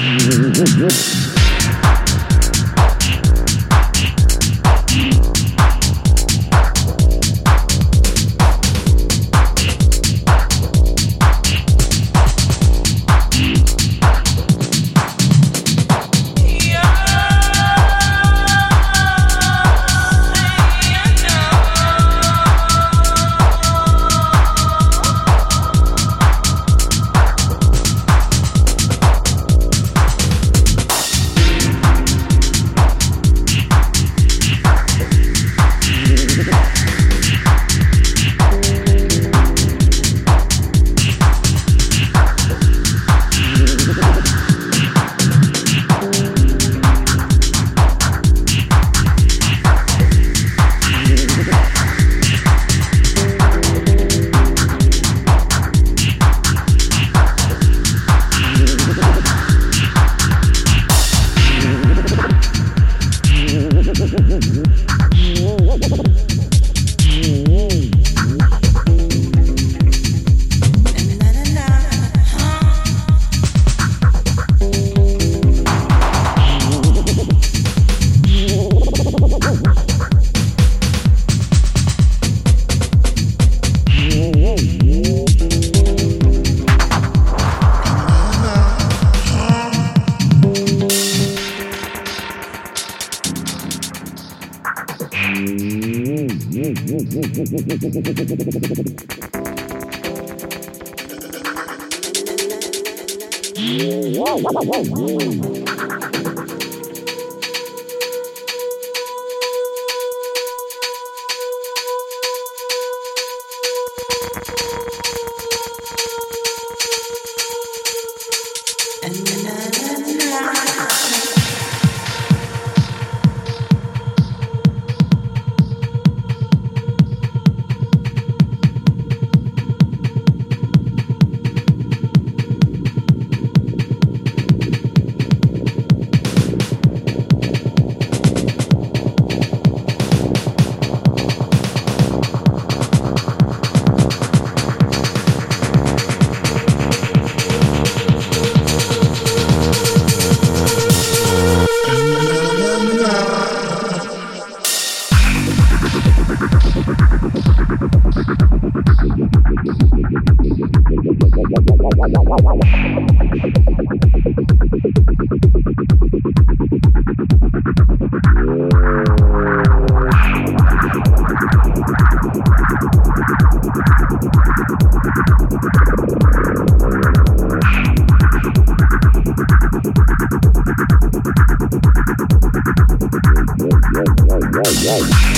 Mm-hmm. And Wow.